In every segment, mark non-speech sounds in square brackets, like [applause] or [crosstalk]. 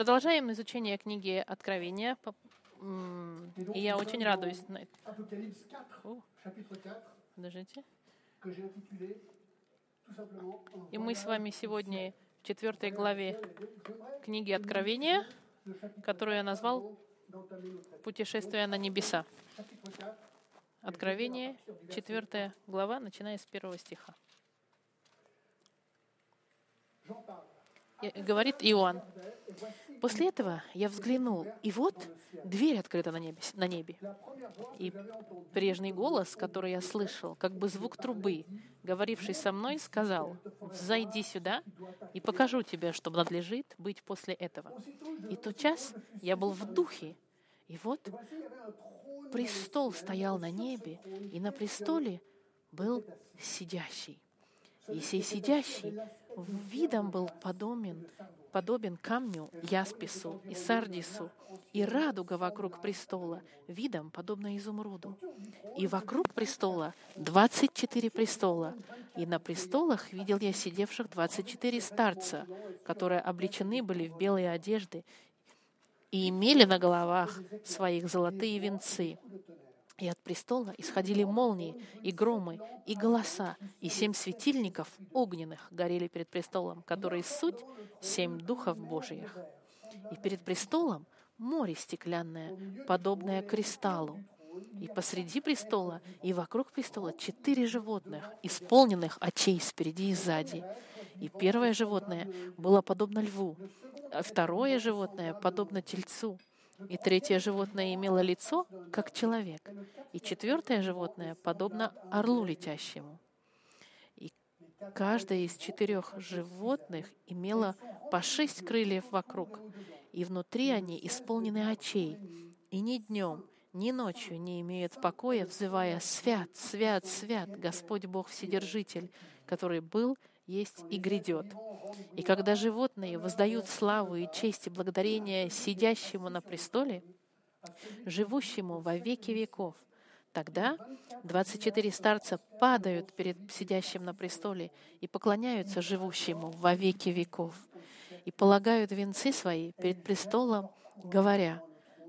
Продолжаем изучение книги Откровения. И я очень радуюсь. на это. Apocalypse 4, chapitre 4, Подождите. И мы с вами сегодня в четвертой главе книги Откровения, которую я назвал. «Путешествие на небеса». Chapitre 4, Откровение, четвертая глава, начиная с первого стиха. говорит Иоанн. После этого я взглянул, и вот дверь открыта на небе. На небе. И прежний голос, который я слышал, как бы звук трубы, говоривший со мной, сказал, «Взойди сюда, и покажу тебе, что надлежит быть после этого». И тотчас я был в духе, и вот престол стоял на небе, и на престоле был сидящий. И сей сидящий видом был подобен, подобен камню яспису и сардису, и радуга вокруг престола, видом подобно изумруду. И вокруг престола двадцать четыре престола, и на престолах видел я сидевших двадцать четыре старца, которые облечены были в белые одежды и имели на головах своих золотые венцы. И от престола исходили молнии, и громы, и голоса, и семь светильников огненных горели перед престолом, которые суть семь духов Божьих. И перед престолом море стеклянное, подобное кристаллу. И посреди престола и вокруг престола четыре животных, исполненных очей спереди и сзади. И первое животное было подобно льву, а второе животное подобно тельцу, и третье животное имело лицо, как человек, и четвертое животное подобно орлу летящему. И каждое из четырех животных имело по шесть крыльев вокруг, и внутри они исполнены очей, и ни днем, ни ночью не имеют покоя, взывая «Свят, свят, свят, Господь Бог Вседержитель, который был, есть и грядет». И когда животные воздают славу и честь и благодарение сидящему на престоле, живущему во веки веков, тогда 24 старца падают перед сидящим на престоле и поклоняются живущему во веки веков и полагают венцы свои перед престолом, говоря,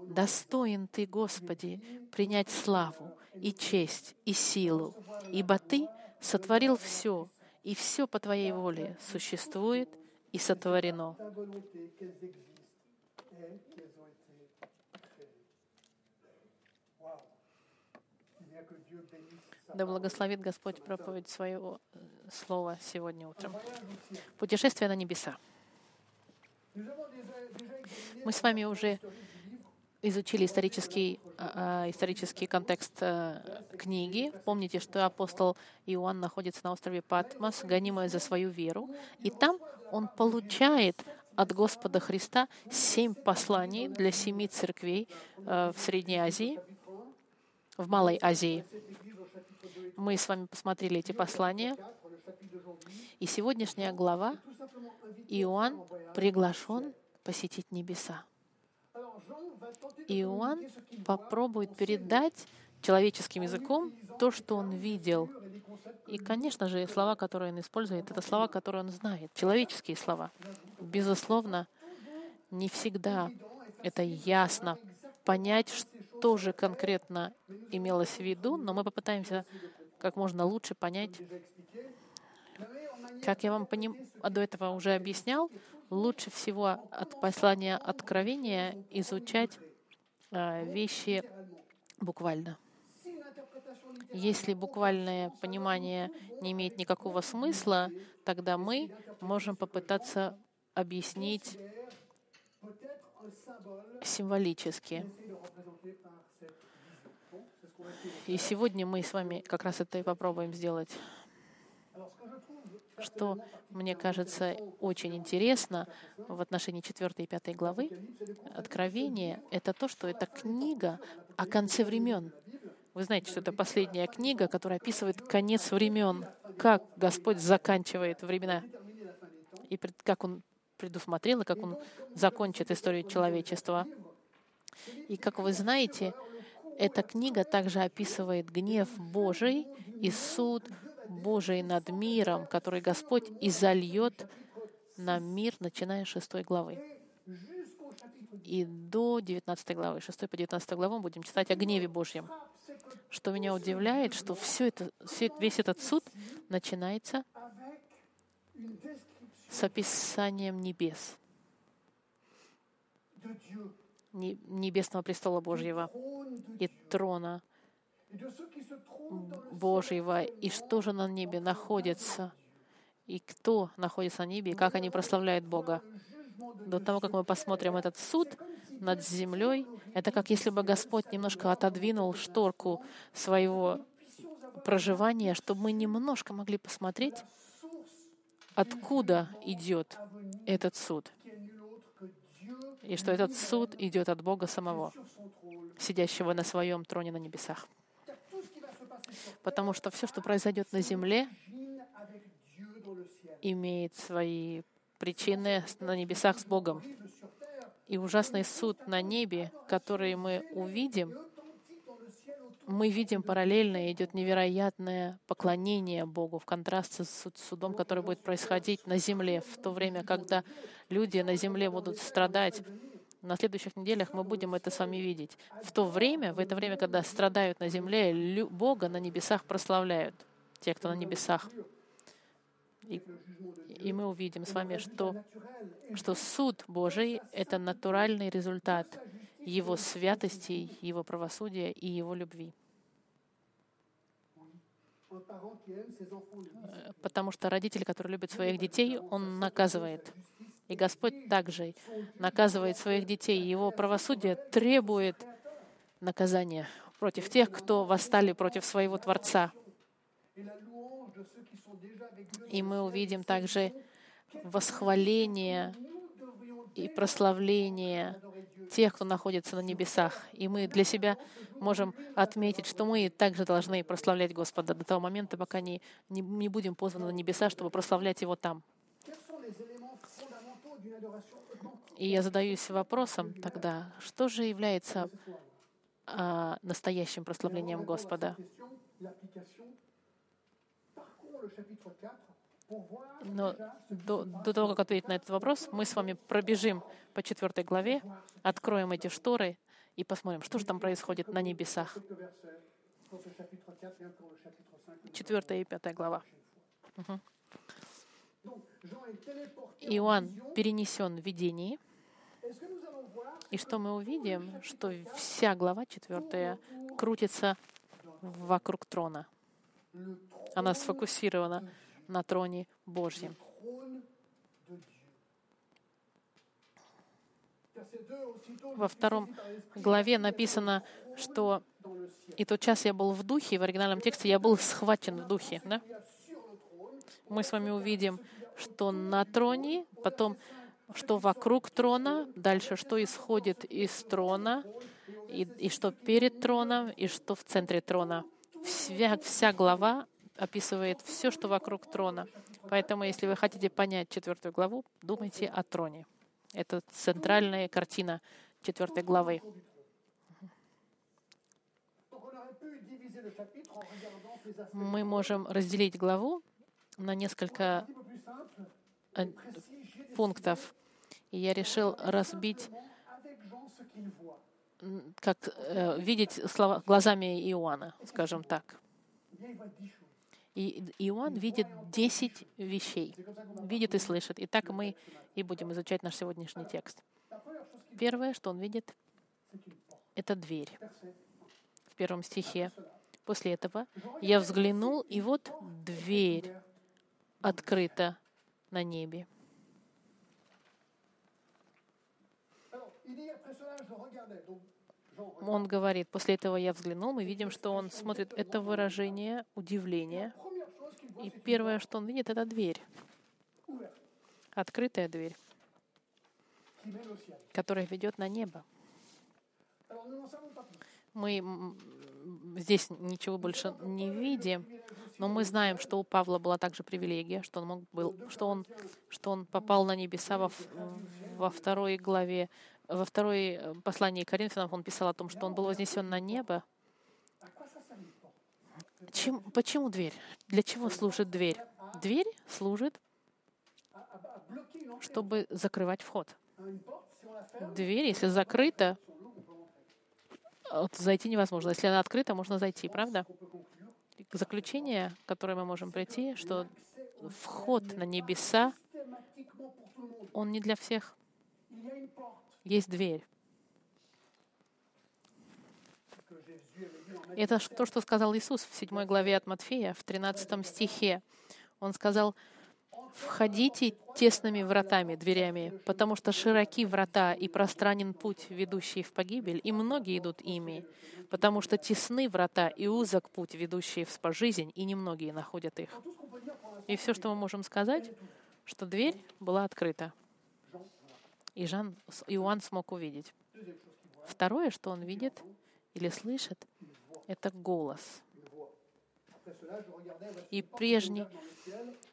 «Достоин Ты, Господи, принять славу и честь и силу, ибо Ты сотворил все, и все по Твоей воле существует и сотворено». Eh Да благословит Господь проповедь своего э, слова сегодня утром. Путешествие на небеса. Мы с вами уже. Изучили исторический, а, а, исторический контекст э, книги. Помните, что апостол Иоанн находится на острове Патмос, гонимый за свою веру, и там он получает от Господа Христа семь посланий для семи церквей э, в Средней Азии, в Малой Азии. Мы с вами посмотрели эти послания, и сегодняшняя глава Иоанн приглашен посетить небеса. Qu'il voit, попробует передать человеческим языком то, что он видел. И, конечно же, слова, которые он использует, это слова, которые он знает, человеческие слова. Безусловно, не всегда это ясно понять, что же конкретно имелось в виду, но мы попытаемся как можно лучше понять, как я вам поним... до этого уже объяснял, лучше всего от послания откровения изучать а, вещи буквально. Если буквальное понимание не имеет никакого смысла, тогда мы можем попытаться объяснить символически. И сегодня мы с вами как раз это и попробуем сделать. Что мне кажется очень интересно в отношении 4 и 5 главы Откровения, это то, что это книга о конце времен. Вы знаете, что это последняя книга, которая описывает конец времен, как Господь заканчивает времена, и как Он предусмотрел, и как Он закончит историю человечества. И как вы знаете, эта книга также описывает гнев Божий и суд Божий над миром, который Господь изольет на мир, начиная с шестой главы. jusqu'au И до 19 главы, 6 по 19 главу мы будем читать о гневе Божьем. Что меня удивляет, что все это, все, весь этот суд начинается с описанием небес, небесного престола Божьего и трона Божьего, и что же на небе находится, и кто находится на небе, и как они прославляют Бога. До того, как мы посмотрим этот суд над землей, это как если бы Господь немножко отодвинул шторку своего проживания, чтобы мы немножко могли посмотреть, откуда идет этот суд, и что этот суд идет от Бога самого, сидящего на своем троне на небесах. Потому что все, что произойдет на земле, имеет свои причины на небесах с Богом. И ужасный суд на небе, который мы увидим, мы видим параллельно идет невероятное поклонение Богу в контрасте с суд- судом, который будет происходить на земле, в то время, когда люди на земле будут страдать. На следующих неделях мы будем это с вами видеть. В то время, в это время, когда страдают на земле, Бога на небесах прославляют, те, кто на небесах. И, и мы увидим с вами, что, что суд Божий — это натуральный результат Его святости, Его правосудия и Его любви. dit. Потому что родитель, который любит своих детей, он наказывает. И Господь также наказывает своих детей. Его правосудие требует наказания против тех, кто восстали против своего Творца. И мы увидим также восхваление и прославление тех, кто находится на небесах. И мы для себя можем отметить, что мы также должны прославлять Господа до того момента, пока не, не, не будем позваны на небеса, чтобы прославлять Его там. И я задаюсь вопросом тогда, что же является а, настоящим прославлением Господа? question, l'application Parcours le chapitre 4 pour voir Но до, до того, как ответить на этот вопрос, мы с вами пробежим по четвертой главе, откроем эти шторы и посмотрим, что же там происходит на небесах. quelques versets sur ce chapitre 4 et encore le chapitre 5. Четвертая и пятая глава. Donc, Иоанн перенесен в видении, и что мы увидим, что вся глава четвертая крутится вокруг трона. Она сфокусирована на троне Божьем. trône de Dieu. Verset 2, aussitôt, Во втором главе написано, что. «И тот час я был в духе», в оригинальном тексте я был схвачен в духе. Да? Мы с вами увидим, что на троне, потом, что вокруг трона, дальше, что исходит из трона, и, и что перед троном, и что в центре трона. Вся, вся глава описывает все, что вокруг трона. Поэтому, если вы хотите понять четвертую главу, думайте о троне. Это центральная картина четвертой главы. Мы можем разделить главу на несколько пунктов. И я решил разбить, как э, видеть слова глазами Иоанна, скажем так. И Иоанн видит 10 вещей, видит и слышит. И так мы и будем изучать наш сегодняшний текст. Первое, что он видит, это дверь. В первом стихе. После этого я взглянул, и вот дверь открыта на небе. Он говорит, после этого я взглянул, мы видим, что он смотрит это выражение удивления. И первое, что он видит, это дверь, открытая дверь, которая ведет на небо. Мы здесь ничего больше не видим, но мы знаем, что у Павла была также привилегия, что он мог был, что он, что он попал на небеса во, во второй главе, во второй э, послании Коринфянам он писал о том, что он был вознесен на небо. Чем, почему дверь? Для чего служит дверь? Дверь служит, чтобы закрывать вход. Дверь, если закрыта, зайти невозможно. Если она открыта, можно зайти, правда? Заключение, которое мы можем прийти, что вход на небеса, он не для всех. Есть дверь. Это то, что сказал Иисус в 7 главе от Матфея, в 13 стихе. Он сказал, «Входите тесными вратами, дверями, потому что широки врата и пространен путь, ведущий в погибель, и многие идут ими, потому что тесны врата и узок путь, ведущий в жизнь, и немногие находят их». И все, что мы можем сказать, что дверь была открыта. И Жан, Иоанн смог увидеть. Второе, что он видит или слышит, это голос. И прежний,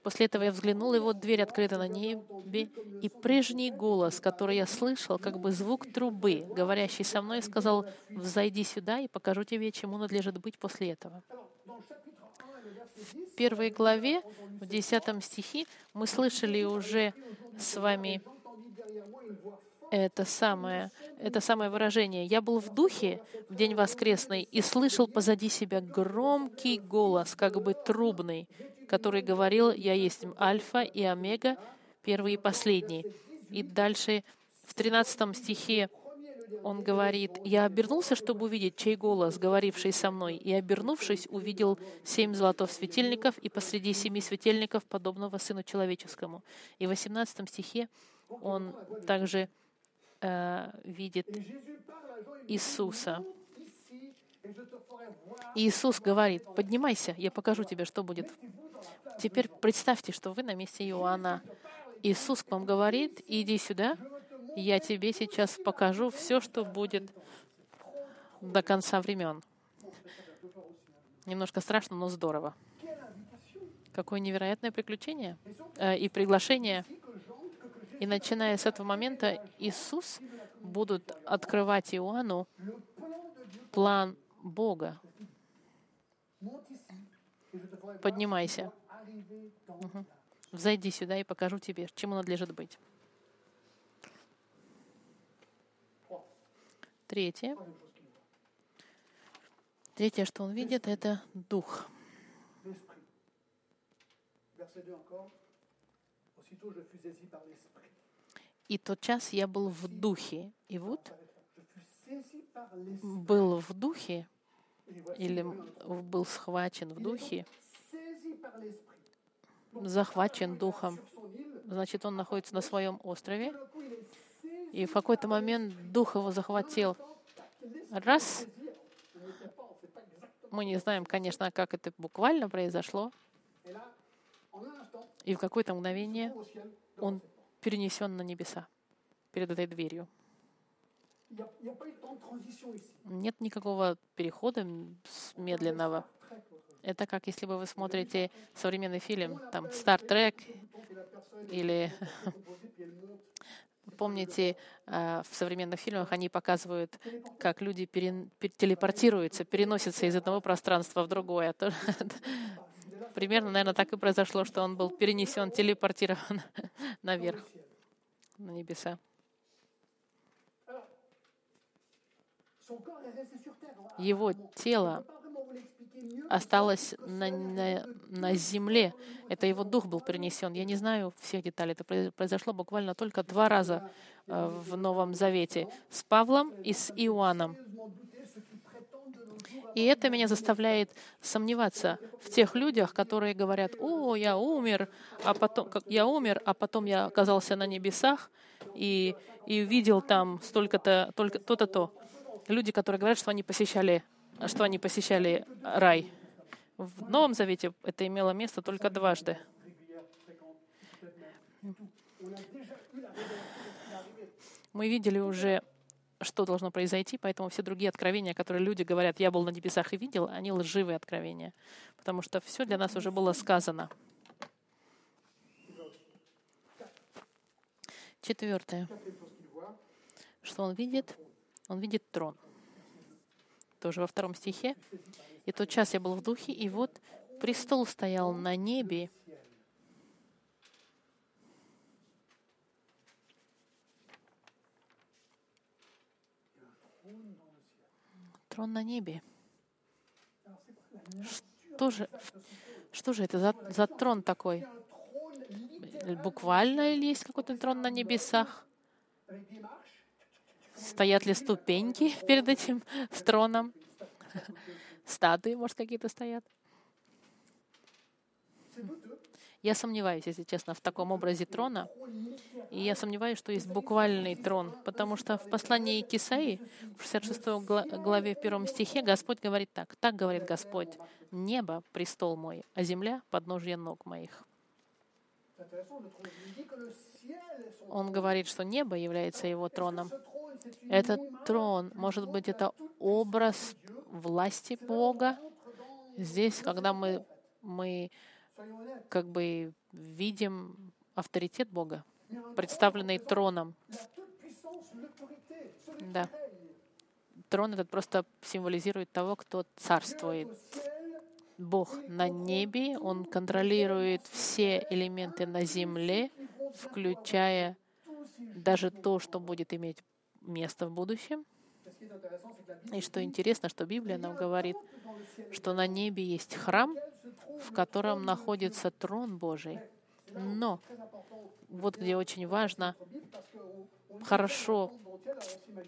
после этого я взглянул, и вот дверь открыта на небе, и прежний голос, который я слышал, как бы звук трубы, говорящий со мной, сказал, «Взойди сюда, и покажу тебе, чему надлежит быть после этого». В первой главе, в десятом стихе, мы слышали уже с вами это самое, это самое выражение. «Я был в духе в день воскресный и слышал позади себя громкий голос, как бы трубный, который говорил, «Я есть Альфа и Омега, первый и последний». И дальше в 13 стихе он говорит, «Я обернулся, чтобы увидеть, чей голос, говоривший со мной, и, обернувшись, увидел семь золотых светильников, и посреди семи светильников, подобного Сыну Человеческому». И в 18 стихе он также э, видит Иисуса. Иисус говорит, поднимайся, я покажу тебе, что будет. Теперь представьте, что вы на месте Иоанна. Иисус к вам говорит, иди сюда, я тебе сейчас покажу все, что будет до конца времен. Немножко страшно, но здорово. Какое невероятное приключение э, и приглашение и начиная с этого момента Иисус будут открывать Иоанну план Бога. Поднимайся. Угу. Взойди сюда и покажу тебе, чему надлежит быть. Третье. Третье, что он видит, это дух. И тот час я был в духе. И вот был в духе, или был схвачен в духе, захвачен духом. Значит, он находится на своем острове, и в какой-то момент дух его захватил. Раз, мы не знаем, конечно, как это буквально произошло, и в какое-то мгновение он перенесен на небеса перед этой дверью. Нет никакого перехода медленного. Это как если бы вы смотрите современный фильм, там Star Trek или [laughs] помните, а, в современных фильмах они показывают, как люди телепортируются, переносятся из одного пространства в другое. [laughs] Примерно, наверное, так и произошло, что он был перенесен, телепортирован [laughs] наверх, на небеса. Его тело осталось на, на, на земле. Это его дух был перенесен. Я не знаю всех деталей. Это произошло буквально только два раза э, в Новом Завете. С Павлом и с Иоанном. И это меня заставляет сомневаться в тех людях, которые говорят, о, я умер, а потом, я умер, а потом я оказался на небесах и, и увидел там столько-то, только то-то, то. Люди, которые говорят, что они посещали, что они посещали рай. В Новом Завете это имело место только дважды. Мы видели уже что должно произойти, поэтому все другие откровения, которые люди говорят, я был на небесах и видел, они лживые откровения, потому что все для нас уже было сказано. Четвертое. Что он видит? Он видит трон. Тоже во втором стихе. «И тот час я был в духе, и вот престол стоял на небе, Трон на небе. Что же, что же это за, за трон такой? Буквально или есть какой-то трон на небесах? Стоят ли ступеньки [laughs] перед этим троном? [laughs] Статуи, может, какие-то стоят? Я сомневаюсь, если честно, в таком образе трона. И я сомневаюсь, что есть буквальный трон, потому что в послании к Исаии, в 66 гла- главе, в первом стихе, Господь говорит так. Так говорит Господь. «Небо — престол мой, а земля — подножье ног моих». Он говорит, что небо является его троном. Этот трон, может быть, это образ власти Бога. Здесь, когда мы, мы. Как бы видим авторитет Бога, представленный троном. Да. Трон этот просто символизирует того, кто царствует. Бог на небе, Он контролирует все элементы на земле, включая даже то, что будет иметь место в будущем. И что интересно, что Библия нам говорит, что на небе есть храм, в котором находится трон Божий. Но très important вот где очень важно qu'on on хорошо, le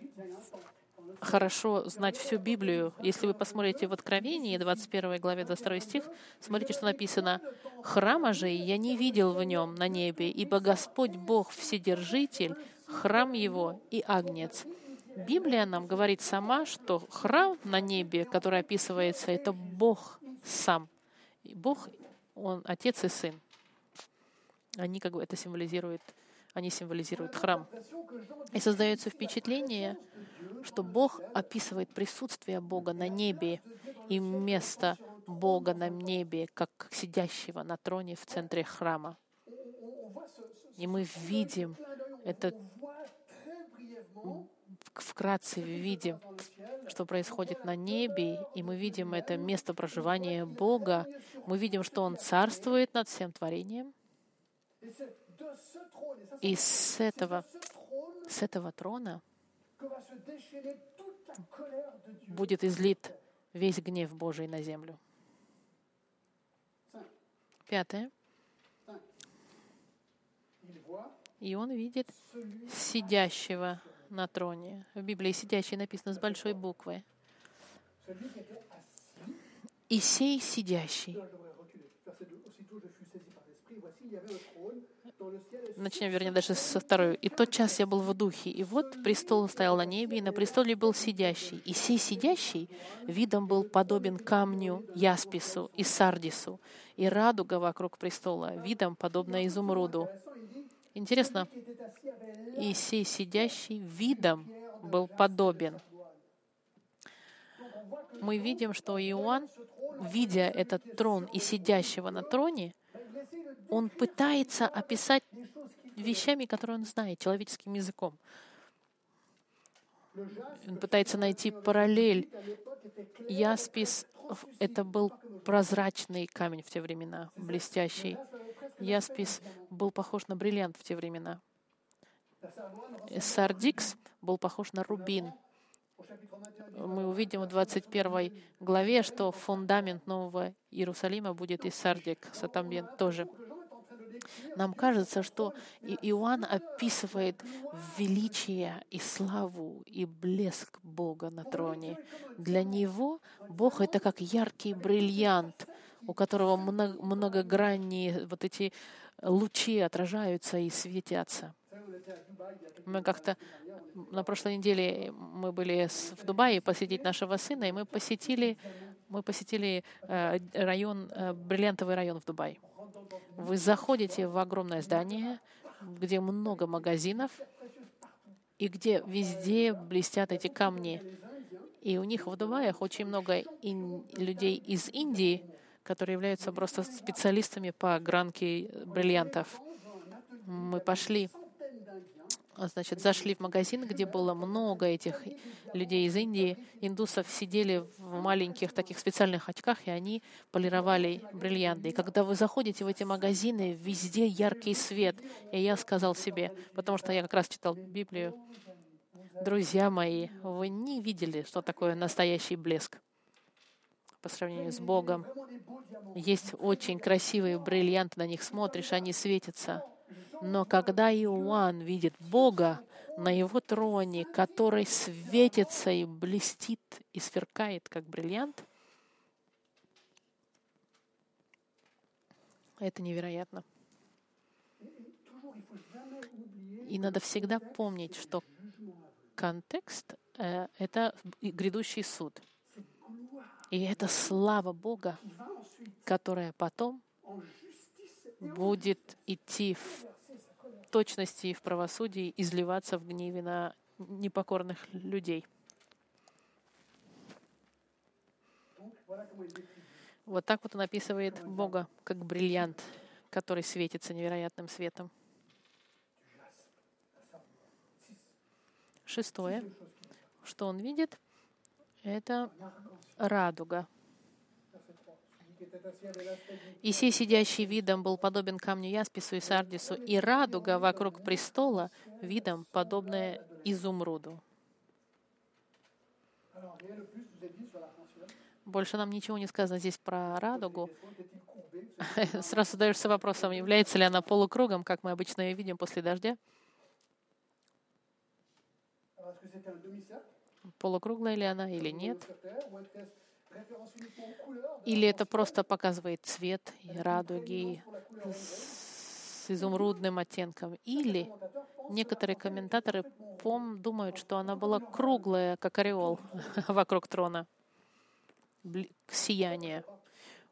хорошо знать всю Библию. Если вы посмотрите в Откровении, 21 главе, 22 стих, смотрите, что написано. «Храма же я не видел в нем на небе, ибо Господь Бог Вседержитель, храм Его и Агнец». Библия нам говорит сама, что храм на небе, который описывается, это Бог сам. И Бог, Он Отец и Сын. Они как бы это символизируют, они символизируют храм. И создается впечатление, что Бог описывает присутствие Бога на небе и место Бога на небе, как сидящего на троне в центре храма. И мы видим это вкратце видим, что происходит на небе, и мы видим это место проживания Бога. Мы видим, что Он царствует над всем творением. И с этого, с этого трона будет излит весь гнев Божий на землю. Пятое. И он видит сидящего на троне. В Библии сидящий написано с большой буквы. И сей сидящий. Là, je devrais reculer. Verset 2. Aussitôt je fus saisi par l'esprit. Voici, il y avait un trône dans le ciel. Et Начнем, вернее, даже со второй. «И тот час я был в духе, и вот престол стоял на небе, и на престоле был сидящий. И сей сидящий видом был подобен камню, яспису и сардису, и радуга вокруг престола, видом подобно изумруду». Интересно, qui était assis avait и сей сидящий видом был подобен. Мы видим, что Иоанн, видя этот трон и сидящего на троне, он пытается описать вещами, которые он знает, человеческим языком. Он пытается найти параллель. Яспис — это был прозрачный камень в те времена, блестящий. Яспис был похож на бриллиант в те времена. Сардикс был похож на рубин. Мы увидим в 21 главе, что фундамент Нового Иерусалима будет из сардикса, там тоже. Нам кажется, что Иоанн описывает величие и славу и блеск Бога на троне. Для него Бог — это как яркий бриллиант, у которого мно- многогранные вот эти лучи отражаются и светятся. Мы как-то на прошлой неделе мы были в Дубае посетить нашего сына, и мы посетили, мы посетили э, район, э, бриллиантовый район в Дубае. Вы заходите в огромное здание, где много магазинов, и где везде блестят эти камни. И у них в Дубаях очень много людей из Индии, которые являются просто специалистами по огранке бриллиантов. Мы пошли, значит, зашли в магазин, где было много этих людей из Индии. Индусов сидели в маленьких таких специальных очках, и они полировали бриллианты. И когда вы заходите в эти магазины, везде яркий свет. И я сказал себе, потому что я как раз читал Библию, Друзья мои, вы не видели, что такое настоящий блеск по сравнению с Богом. Есть очень красивые бриллианты, на них смотришь, они светятся. Но когда Иоанн видит Бога на его троне, который светится и блестит и сверкает, как бриллиант, это невероятно. И надо всегда помнить, что контекст э, — это грядущий суд. И это слава Бога, которая потом будет идти в точности и в правосудии, изливаться в гневе на непокорных людей. Вот так вот он описывает Бога, как бриллиант, который светится невероятным светом. Шестое, что он видит, это радуга. И сей сидящий видом был подобен камню Яспису и Сардису, и радуга вокруг престола видом подобная изумруду. Больше нам ничего не сказано здесь про радугу. [laughs] Сразу задаешься вопросом, является ли она полукругом, как мы обычно ее видим после дождя, Полукруглая ли она или нет, или это просто показывает цвет и радуги с изумрудным оттенком, или pense некоторые комментаторы пом думают, что она была круглая, как ореол [laughs] вокруг трона, сияние.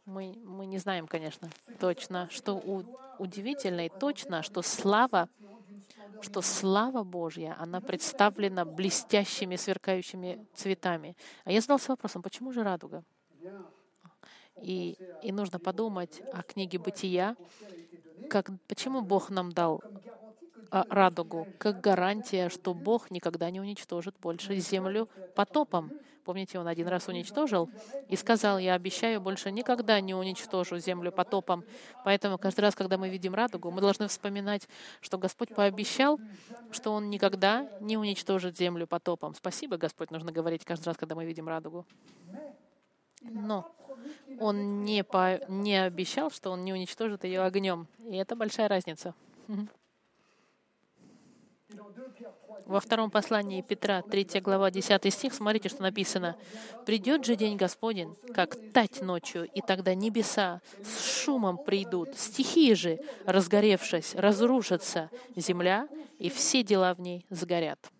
Мы, мы не знаем, конечно, точно, что у- удивительно и точно, что слава, что слава Божья, она представлена блестящими, сверкающими цветами. А я задался вопросом, почему же радуга? И, и нужно подумать о книге «Бытия», как, почему Бог нам дал радугу, как гарантия, что Бог никогда не уничтожит больше землю потопом. Помните, Он один раз уничтожил и сказал, я обещаю, больше никогда не уничтожу землю потопом. Поэтому каждый раз, когда мы видим радугу, мы должны вспоминать, что Господь пообещал, что Он никогда не уничтожит землю потопом. Спасибо, Господь, нужно говорить каждый раз, когда мы видим радугу. Но Он не, по, не обещал, что Он не уничтожит ее огнем. И это большая разница. Et Во втором послании Петра, 3 глава, 10 стих, смотрите, что написано. «Придет же день Господень, как тать ночью, и тогда небеса с шумом придут, стихии же, разгоревшись, разрушатся, земля, и все дела в ней сгорят».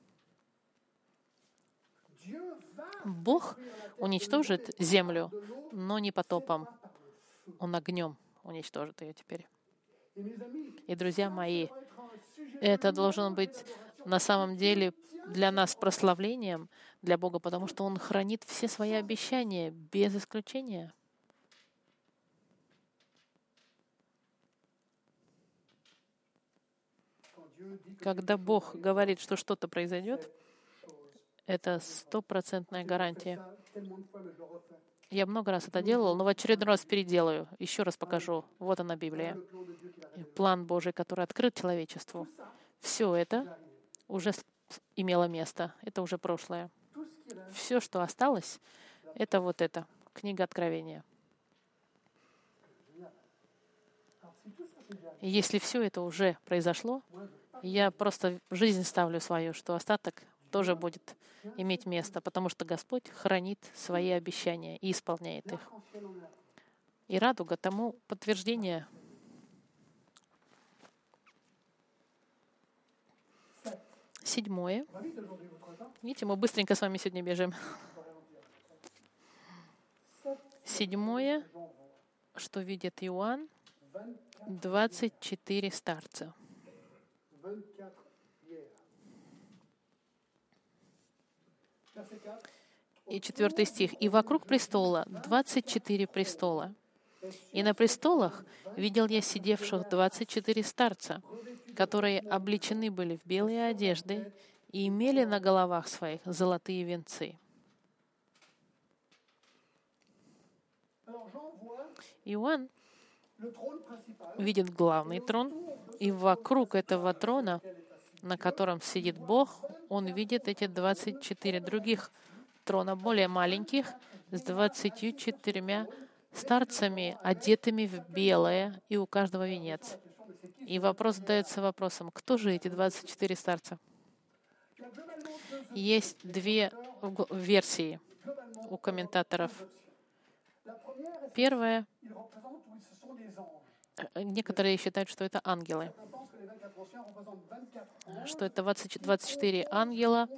Бог уничтожит землю, но не потопом. Он огнем уничтожит ее теперь. И, друзья мои, это должно быть на самом деле для нас прославлением для Бога, потому что Он хранит все свои обещания без исключения. Когда Бог говорит, что что-то произойдет, это стопроцентная гарантия. Я много раз это делал, но в очередной раз переделаю. Еще раз покажу. Вот она, Библия. План Божий, который открыт человечеству. Все это уже имело место. Это уже прошлое. Все, что осталось, это вот это. Книга Откровения. Если все это уже произошло, я просто жизнь ставлю свою, что остаток тоже будет иметь место, потому что Господь хранит свои обещания и исполняет их. И радуга тому подтверждение. Седьмое. Видите, мы быстренько с вами сегодня бежим. Седьмое, что видит Иоанн, 24 старца. 24 hier. Verset 4. И четвертый стих. «И вокруг престола 24 престола. И на престолах видел я сидевших 24 старца, которые облечены были в белые одежды и имели на головах своих золотые венцы». Иоанн видит главный трон, и вокруг этого трона, на котором сидит Бог, он видит эти 24 других трона, более маленьких, с 24 старцами, одетыми в белое, и у каждого венец. И вопрос задается вопросом, кто же эти 24 старца? Есть две версии у комментаторов. Первая, э, некоторые считают, что это ангелы, что это 20, 24 ангела,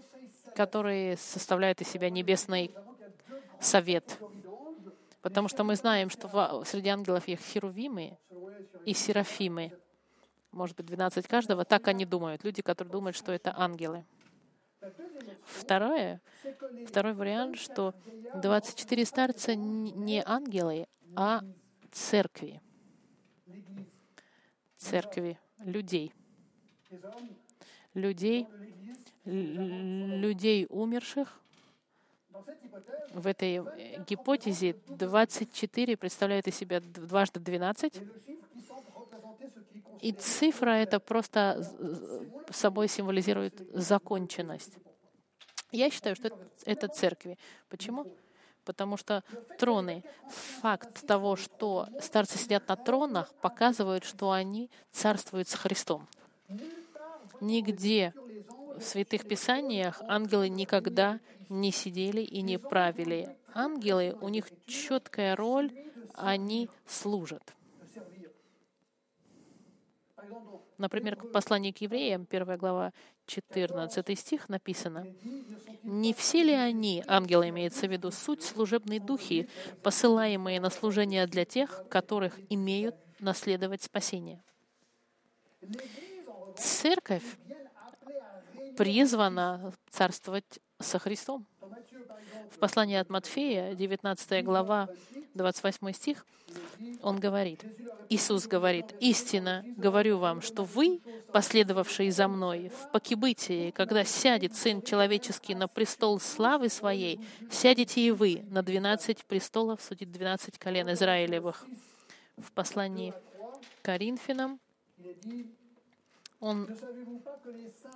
которые составляют из себя небесный совет. Потому что мы знаем, что среди ангелов есть херувимы и серафимы. Может быть, 12 каждого. Так они думают. Люди, которые думают, что это ангелы. Второе, второй вариант, что 24 старца не ангелы, а церкви. Церкви, людей. Людей, людей умерших. В этой гипотезе 24 представляет из себя дважды 12, и цифра это просто собой символизирует законченность. Я считаю, что это церкви. Почему? Потому что троны, факт того, что старцы сидят на тронах, показывают, что они царствуют с Христом. Нигде в святых писаниях ангелы никогда не сидели и не правили. Ангелы, у них четкая роль, они служат. Например, в послании к евреям, 1 глава, 14 стих написано, «Не все ли они, ангелы имеется в виду, суть служебные духи, посылаемые на служение для тех, которых имеют наследовать спасение?» Церковь призвана царствовать со Христом. В послании от Матфея, 19 глава, 28 стих, он говорит, Иисус говорит, «Истинно говорю вам, что вы, последовавшие за мной в покибытии, когда сядет Сын Человеческий на престол славы Своей, сядете и вы на двенадцать престолов судить двенадцать колен Израилевых». В послании Коринфянам он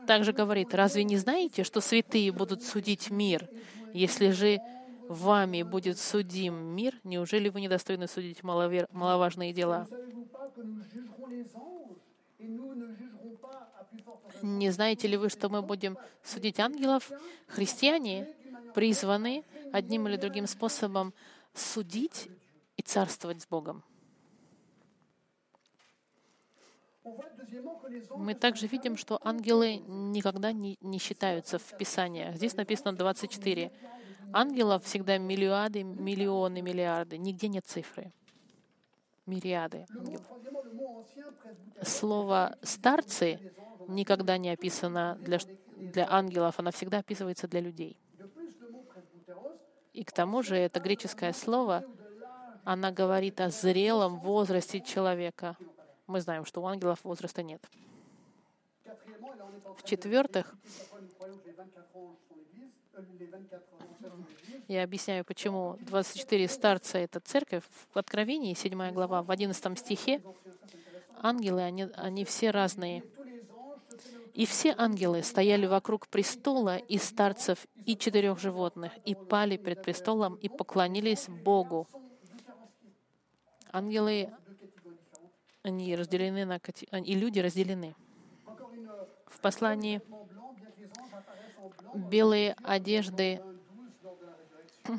также говорит, «Разве не знаете, что святые будут судить мир? Если же вами будет судим мир, неужели вы недостойны судить маловер... маловажные дела? Не знаете ли вы, что мы будем судить ангелов? Христиане призваны одним или другим способом судить и царствовать с Богом. Мы также видим, что ангелы никогда не, не считаются в Писаниях. Здесь написано 24. Ангелов всегда миллиарды, миллионы, миллиарды. Нигде нет цифры. Мириады ангелов. Слово «старцы» никогда не описано для, для ангелов, оно всегда описывается для людей. И к тому же это греческое слово, она говорит о зрелом возрасте человека. Мы знаем, что у ангелов возраста нет. В-четвертых, я объясняю, почему 24 старца — это церковь. В Откровении, 7 глава, в 11 стихе, ангелы, они, они все разные. И все ангелы стояли вокруг престола и старцев, и четырех животных, и пали пред престолом, и поклонились Богу. Ангелы, они разделены на и люди разделены. В послании белые одежды [clears throat]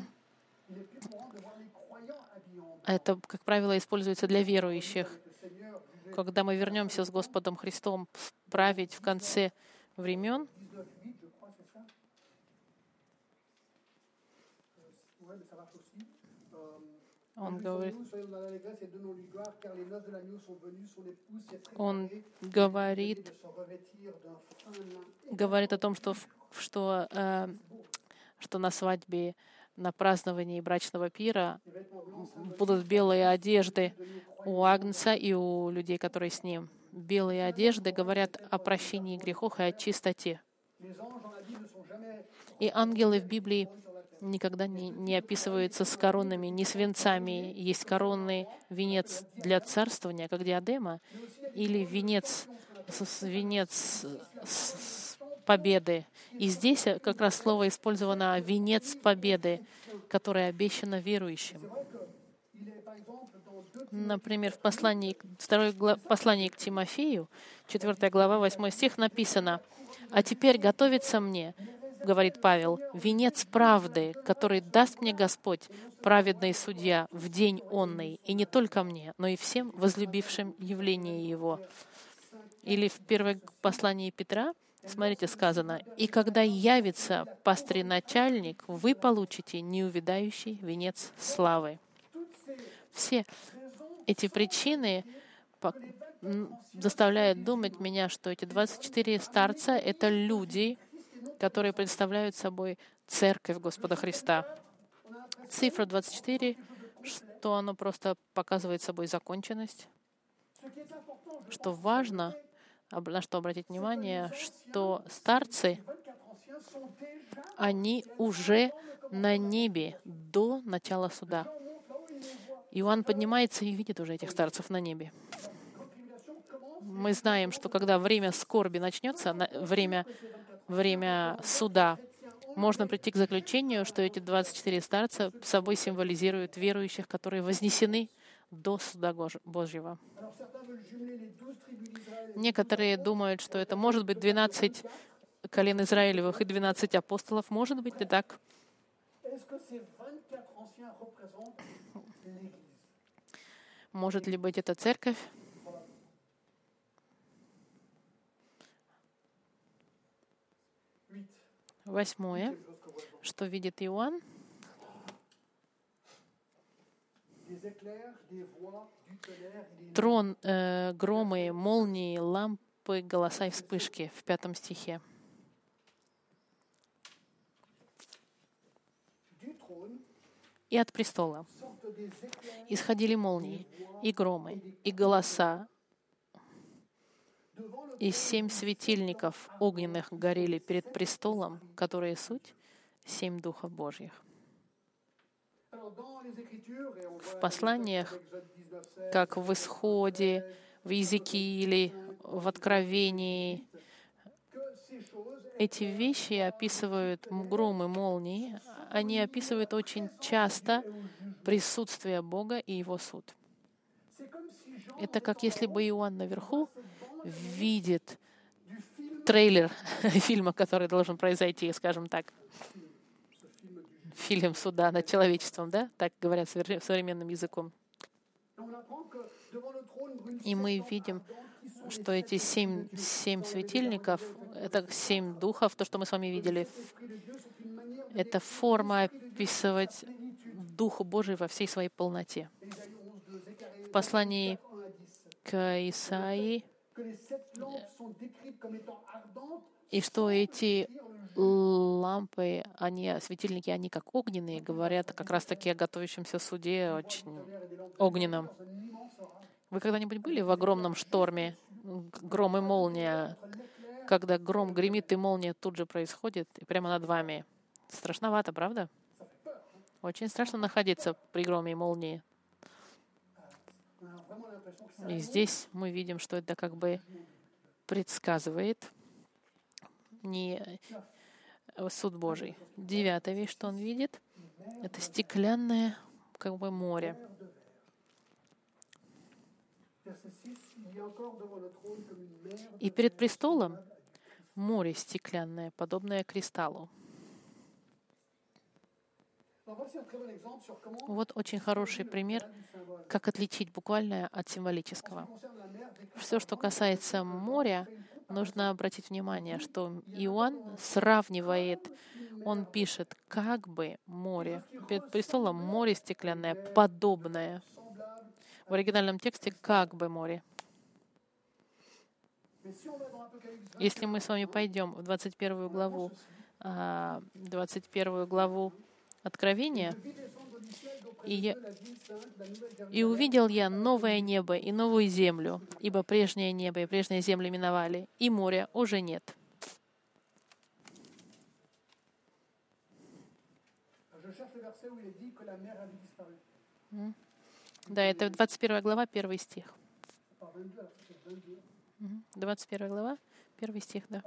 это, как правило, используется для верующих. Когда мы вернемся с Господом Христом править в конце времен, он говорит, он говорит, говорит о том, что, что, э, что на свадьбе на праздновании брачного пира будут белые одежды у Агнца и у людей, которые с ним. Белые одежды говорят о прощении грехов и о чистоте. И ангелы в Библии никогда не, не описываются с коронами, не с венцами. Есть коронный венец для царствования, как диадема, или венец, венец победы. И здесь как раз слово использовано «венец победы», которое обещано верующим. Например, в послании, второй глав, послании к Тимофею, 4 глава, 8 стих написано, «А теперь готовится мне, говорит Павел, венец правды, который даст мне Господь, праведный судья, в день онный, и не только мне, но и всем возлюбившим явление Его». Или в первом послании Петра, смотрите, сказано, «И когда явится пастырь-начальник, вы получите неувидающий венец славы». Все эти причины заставляют думать меня, что эти 24 старца — это люди, которые представляют собой церковь Господа Христа. Цифра 24, что оно просто показывает собой законченность, что важно, на что обратить внимание, что старцы, они уже на небе до начала суда. Иоанн поднимается и видит уже этих старцев на небе. Мы знаем, что когда время скорби начнется, время время суда, можно прийти к заключению, что эти 24 старца собой символизируют верующих, которые вознесены до суда Божьего. Некоторые думают, что это может быть 12 колен Израилевых и 12 апостолов. Может быть и так. Может ли быть это церковь? Восьмое, что видит Иоанн, трон, э, громы, молнии, лампы, голоса и вспышки в пятом стихе. И от престола исходили молнии, и громы, и голоса, и семь светильников огненных горели перед престолом, которые суть семь духов Божьих. В посланиях, как в Исходе, в Езекииле, в Откровении, эти вещи описывают громы, молнии, они описывают очень часто присутствие Бога и Его суд. Это как если бы Иоанн наверху видит трейлер [laughs] фильма, который должен произойти, скажем так. Фильм суда над человечеством, да? Так говорят современным языком. И мы видим, что эти семь, семь светильников, это семь духов, то, что мы с вами видели, это форма описывать Духу Божию во всей своей полноте. В послании к Исаии и что эти лампы, они, светильники, они как огненные, говорят как раз-таки о готовящемся суде, очень огненном. Вы когда-нибудь были в огромном шторме, гром и молния, когда гром гремит и молния тут же происходит, и прямо над вами? Страшновато, правда? Очень страшно находиться при громе и молнии. И здесь мы видим, что это как бы предсказывает не э, суд Божий. Девятая вещь, что он видит, это стеклянное как бы море. И перед престолом море стеклянное, подобное кристаллу. Вот очень хороший пример, как отличить буквальное от символического. Все, что касается моря, нужно обратить внимание, что Иоанн сравнивает, он пишет, как бы море, перед престолом море стеклянное, подобное. В оригинальном тексте как бы море. Если мы с вами пойдем в 21 главу, 21 а, главу Откровения, и, я, «И увидел я новое небо и новую землю, ибо прежнее небо и прежние земли миновали, и моря уже нет». Да, это 21 глава, первый стих. 21 глава, Первый стих, да.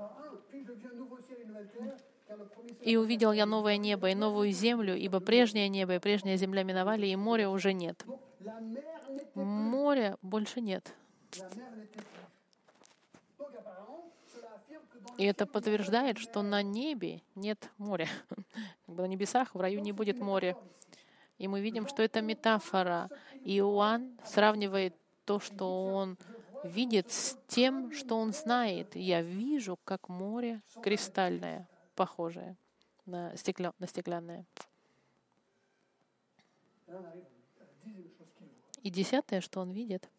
«И увидел я новое небо и новую землю, ибо прежнее небо и прежняя земля миновали, и моря уже нет». Моря больше нет. И это подтверждает, что на небе нет моря. [laughs] На небесах, в раю не будет моря. И мы видим, что это метафора. Иоанн сравнивает то, что он видит, с тем, что он знает. Я вижу, как море кристальное, похожее на, стекля... на voit. И десятое, что он видит,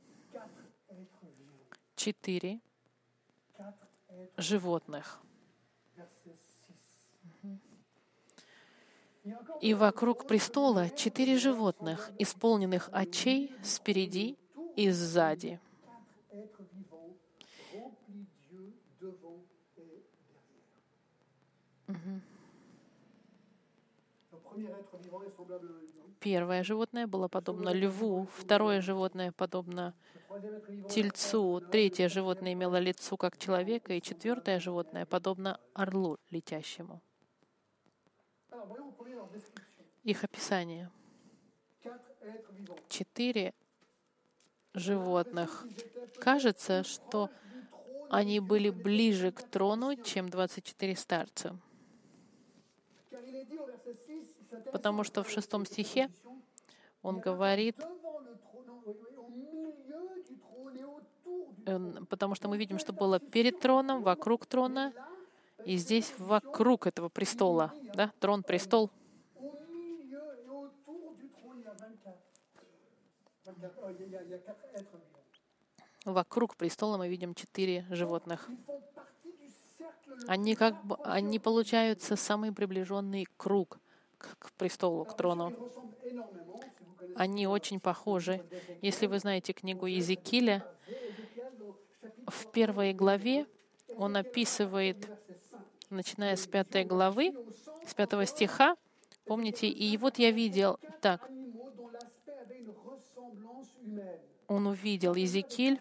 четыре животных. verset 6. Il y a encore И вокруг престола четыре животных, исполненных очей спереди и сзади. Первое животное было подобно льву, второе животное подобно тельцу, третье животное имело лицо как человека, и четвертое животное подобно орлу летящему. Их описание. Четыре животных. Кажется, что они были ближе к трону, чем 24 старца. Потому что в шестом стихе он говорит, devant le trône, non, oui, oui, au milieu du trône et autour du э, потому что мы видим, что было перед троном, вокруг трона, и здесь вокруг этого престола. Да? Трон, престол. Au milieu et autour du trône, il y a 24. 24 il, y a, il y a quatre êtres vivants. Вокруг престола мы видим четыре животных. Они как бы, они получаются самый приближенный круг к, престолу, к трону. Они очень похожи. Если вы знаете книгу chapitre в первой главе он описывает, verset 5. начиная с пятой главы, с пятого стиха, помните, и вот я видел, так, он увидел ailes.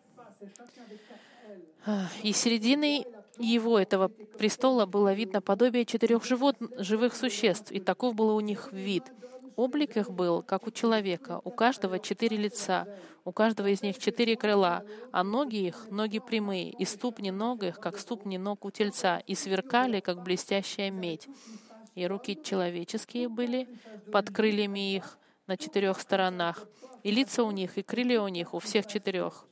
а, и серединой его, этого престола, было видно подобие четырех живот, живых существ, и таков был у них вид. Облик их был, как у человека, у каждого четыре лица, у каждого из них четыре крыла, а ноги их — ноги прямые, и ступни ног их, как ступни ног у тельца, и сверкали, как блестящая медь. И руки человеческие были под крыльями их на четырех сторонах, и лица у них, и крылья у них, у всех четырех.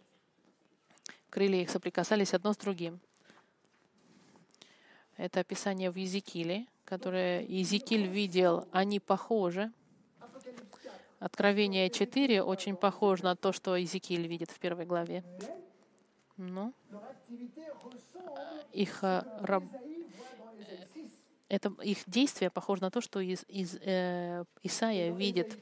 Крылья их соприкасались одно с другим. Это описание в Езекииле, которое Езекииль видел, они похожи. Откровение 4 очень похоже на то, что Езекииль видит в первой главе. Но ressemble их, э, раб- 6. это, их действие похоже на то, что из, из, э, Исаия видит.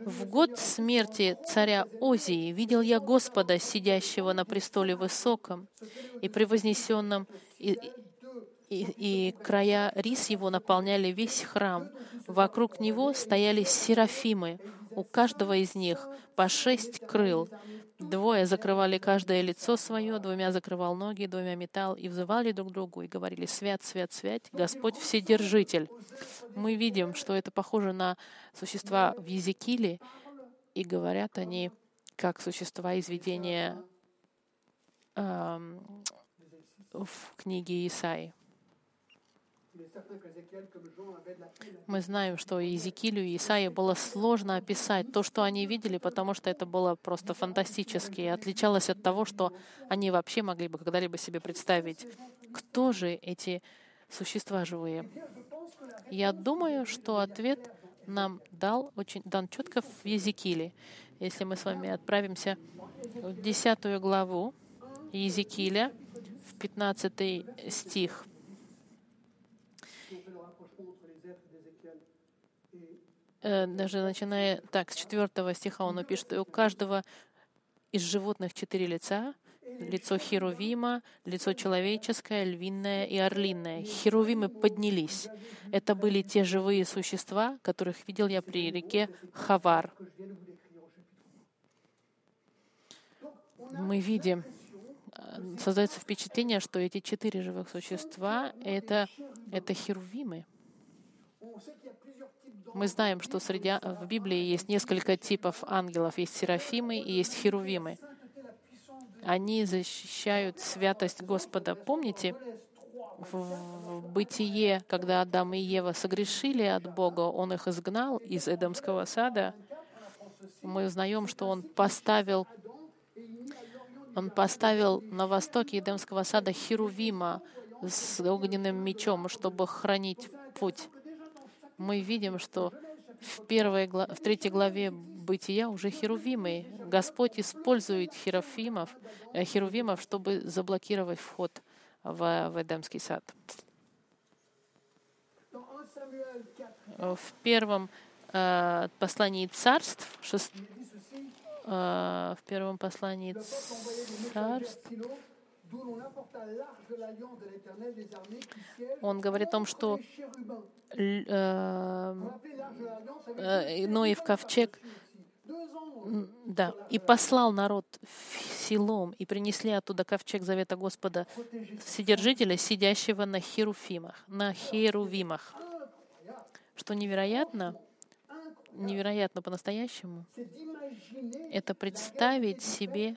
В год смерти царя Озии видел я Господа, сидящего на престоле высоком и превознесенном, и, и, и края рис его наполняли весь храм. Вокруг него стояли серафимы, у каждого из них по шесть крыл. Двое закрывали каждое лицо свое, двумя закрывал ноги, двумя металл, и взывали друг другу, и говорили, «Свят, свят, свят, Господь Вседержитель». Мы видим, что это похоже на существа в Езекииле, и говорят они как существа из видения эм, в книге Исаи. Мы знаем, что Иезекиилю и Исаии было сложно описать то, что они видели, потому что это было просто фантастически и отличалось от того, что они вообще могли бы когда-либо себе представить. Кто же эти существа живые? Я думаю, что ответ нам дал очень дан четко в Езекииле. Если мы с вами отправимся в 10 главу Езекииля, в 15 стих, даже начиная так, с четвертого стиха он напишет, «И у каждого из животных четыре лица, лицо Херувима, лицо человеческое, львиное и орлиное. Херувимы поднялись. Это были те живые существа, которых видел я при реке Хавар. que je viens de vous décrire au chapitre 3. Donc, on мы видим, э, создается впечатление, что эти четыре живых существа — это, это херувимы. Мы знаем, что среди, а- в Библии есть несколько типов ангелов. Есть серафимы и есть херувимы. Они защищают святость Господа. Помните, Genèse 3. в в бытие, когда Адам и Ева согрешили от Бога, Он их изгнал из Эдемского сада, мы узнаем, что Он поставил, он поставил на востоке Эдемского сада Херувима с огненным мечом, чтобы хранить путь. Мы видим, что в, первой, в третьей главе Бытия уже херувимы. Господь использует херофимов, э, херувимов, чтобы заблокировать вход в, в Эдемский сад. Dans 1 Samuel 4, В первом э, послании царств, шест- э, в первом послании царств, он говорит о том, что э, э, Ноев ковчег Да, и послал народ в Силом, и принесли оттуда ковчег завета Господа. Вседержителя, сидящего на херуфимах, на херувимах. Что невероятно, невероятно по-настоящему, это представить себе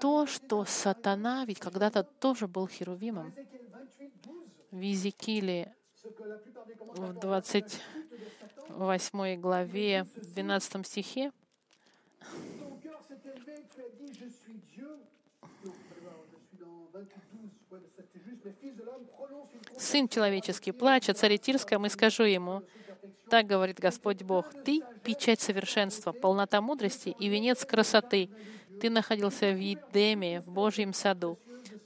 то, что сатана ведь когда-то тоже был херувимом. Ézéchiel 28, 12, В Иезекииле в commentateurs 28 главе, в 12 стихе, Ton cœur s'est élevé, tu as dit, je suis Dieu. Non, alors, je suis dans 28, 12. Ouais, c'était juste, mais fils de l'homme, prononce une «Сын человеческий плачет, царе Тирском, и скажу ему, так говорит Господь Бог, ты — печать совершенства, полнота мудрости и венец красоты. Ты находился в Едеме, в Божьем саду.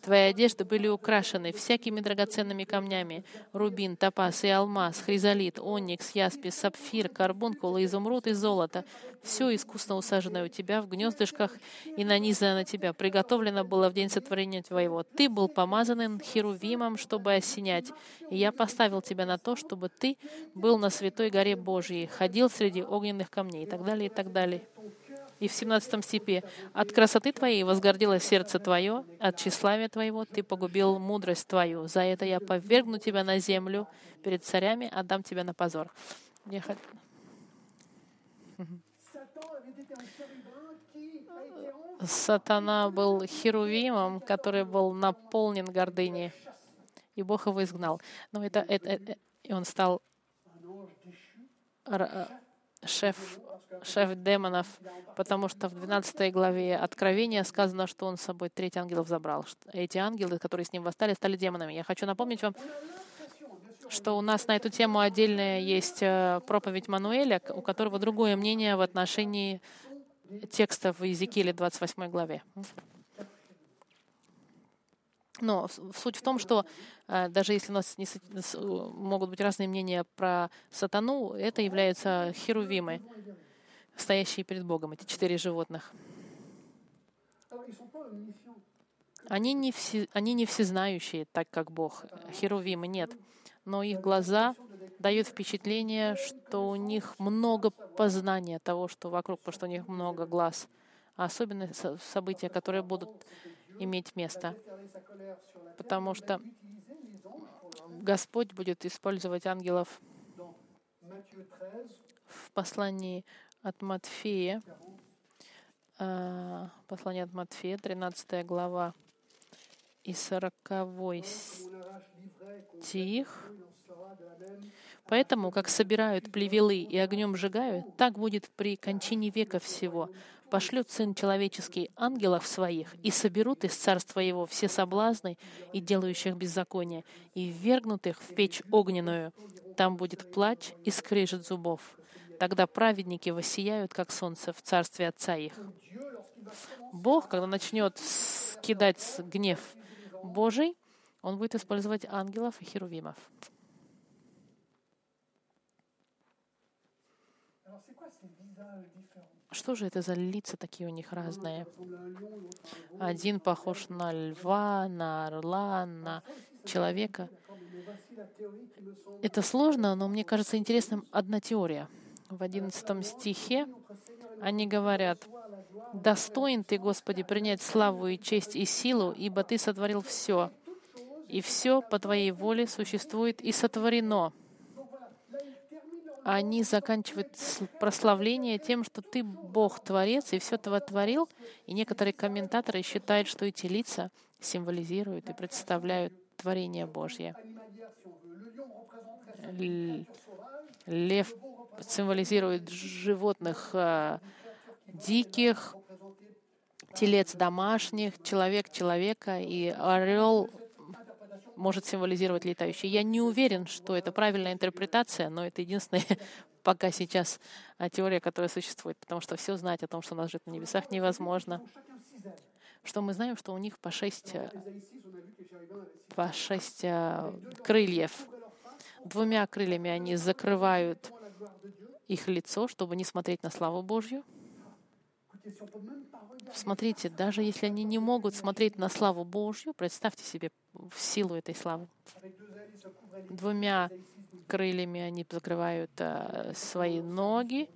Твои одежды были украшены всякими драгоценными камнями — рубин, топаз и алмаз, хризолит, оникс, яспис, сапфир, карбункул, изумруд и золото. Все искусно усаженное у тебя в гнездышках и нанизано на тебя. Приготовлено было в день сотворения твоего. Ты был помазанным херувимом, чтобы осенять. И я поставил тебя на то, чтобы ты был на святой горе Божьей, ходил среди огненных камней и так далее, и так далее. И в 17 стихе «От красоты твоей возгордилось сердце твое, от тщеславия твоего ты погубил мудрость твою. За это я повергну тебя на землю, перед царями отдам тебя на позор». Сатана был херувимом, который был наполнен гордыней, и Бог его изгнал. Но это, это, это- и он стал шеф, шеф демонов, потому что в 12 главе Откровения сказано, что он с собой треть ангелов забрал. Эти ангелы, которые с ним восстали, стали демонами. Я хочу напомнить вам, что у нас на эту тему отдельная есть э, проповедь Мануэля, у которого другое мнение в отношении текстов в Иезекииле 28 главе. Но суть в том, что даже если у нас не могут быть разные мнения про сатану, это являются херувимы, стоящие перед Богом, эти четыре животных. Они не, все, они не всезнающие, так как Бог. Херувимы нет. Но их глаза дают впечатление, что у них много познания того, что вокруг, потому что у них много глаз. А особенно со- события, которые будут иметь место. Потому что Господь будет использовать ангелов Dans Matthieu 13, в послании от Матфея, э, послание от Матфея, 13 глава и 40 on arrache l'ivraie qu'on стих. Поэтому, как собирают плевелы и огнем сжигают, так будет при кончине века всего. Пошлет Сын Человеческий ангелов своих, и соберут из царства Его все соблазны и делающих беззаконие, и ввергнут их в печь огненную. Там будет плач и скрежет зубов. Тогда праведники воссияют, как солнце, в царстве Отца их. Бог, когда начнет скидать гнев Божий, Он будет использовать ангелов и херувимов. Что же это за лица такие у них разные? Один похож на льва, на орла, на человека. Это сложно, но мне кажется интересным одна теория. В одиннадцатом стихе они говорят, Достоин Ты, Господи, принять славу и честь и силу, ибо Ты сотворил все, и все по Твоей воле существует и сотворено. Они заканчивают прославление тем, что Ты Бог Творец, и все творил. И некоторые комментаторы считают, что эти лица символизируют и представляют творение Божье. Лев символизирует животных э, диких, телец домашних, человек человека, и орел может символизировать летающий. Я не уверен, что это правильная интерпретация, но это единственная [laughs] пока сейчас а, теория, которая существует, потому что все знать о том, что нас живет на небесах, невозможно. Что мы знаем, что у них по шесть, э, по шесть э, крыльев. Двумя крыльями они закрывают их лицо, чтобы не смотреть на славу Божью. Смотрите, даже если они не могут смотреть на славу Божью, представьте себе в силу этой славы. Двумя крыльями они закрывают э, свои ноги,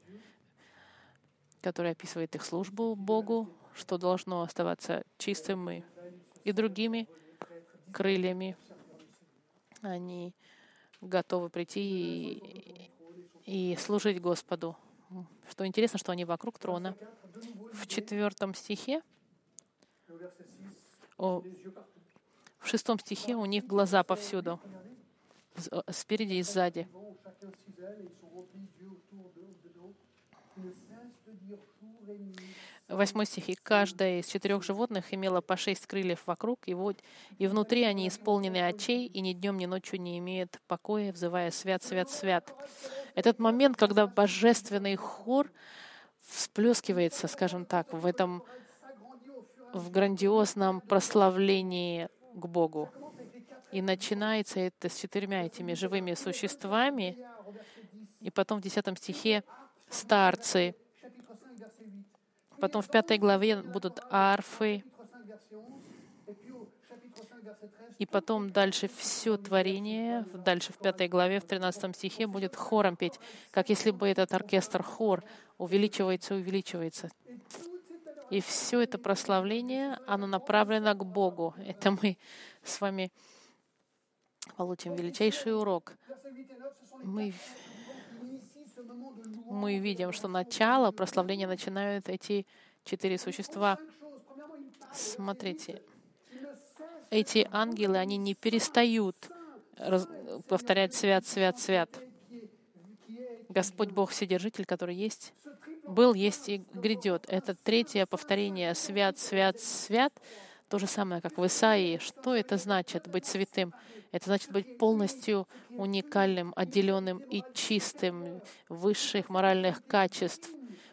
которые описывают их службу Богу, что должно оставаться чистым и, и другими крыльями. Они готовы прийти и, и служить Господу. Что интересно, что они вокруг трона. В четвертом стихе, Le verset 6, о, в шестом стихе у них глаза повсюду, спереди и сзади. Восьмой стих. «И каждая из четырех животных имела по шесть крыльев вокруг, и, вот, и внутри они исполнены очей, и ни днем, ни ночью не имеют покоя, взывая «Свят, свят, свят». Этот момент, когда божественный хор всплескивается, скажем так, в этом в грандиозном прославлении к Богу. И начинается это с четырьмя этими живыми существами, и потом в десятом стихе старцы, Chapitre 5, verset 8. потом в пятой главе будут арфы, Chapitre 5, verset 11. Et puis au chapitre 5, verset 13. и потом дальше все творение, дальше в пятой главе, в 13 стихе будет хором петь, как если бы этот оркестр хор увеличивается, увеличивается. И все это прославление, оно направлено к Богу. Это мы с вами получим величайший урок. Verset 8 et 9, ce sont les Мы, мы видим, что начало прославления начинают эти четыре существа. Смотрите, эти ангелы, они не перестают повторять «Свят, свят, свят». Господь Бог Вседержитель, который есть, был, есть и грядет. Это третье повторение «Свят, свят, свят», то же самое, как в Исаии. Что это значит быть святым? Это значит быть полностью уникальным, отделенным и чистым, высших моральных качеств,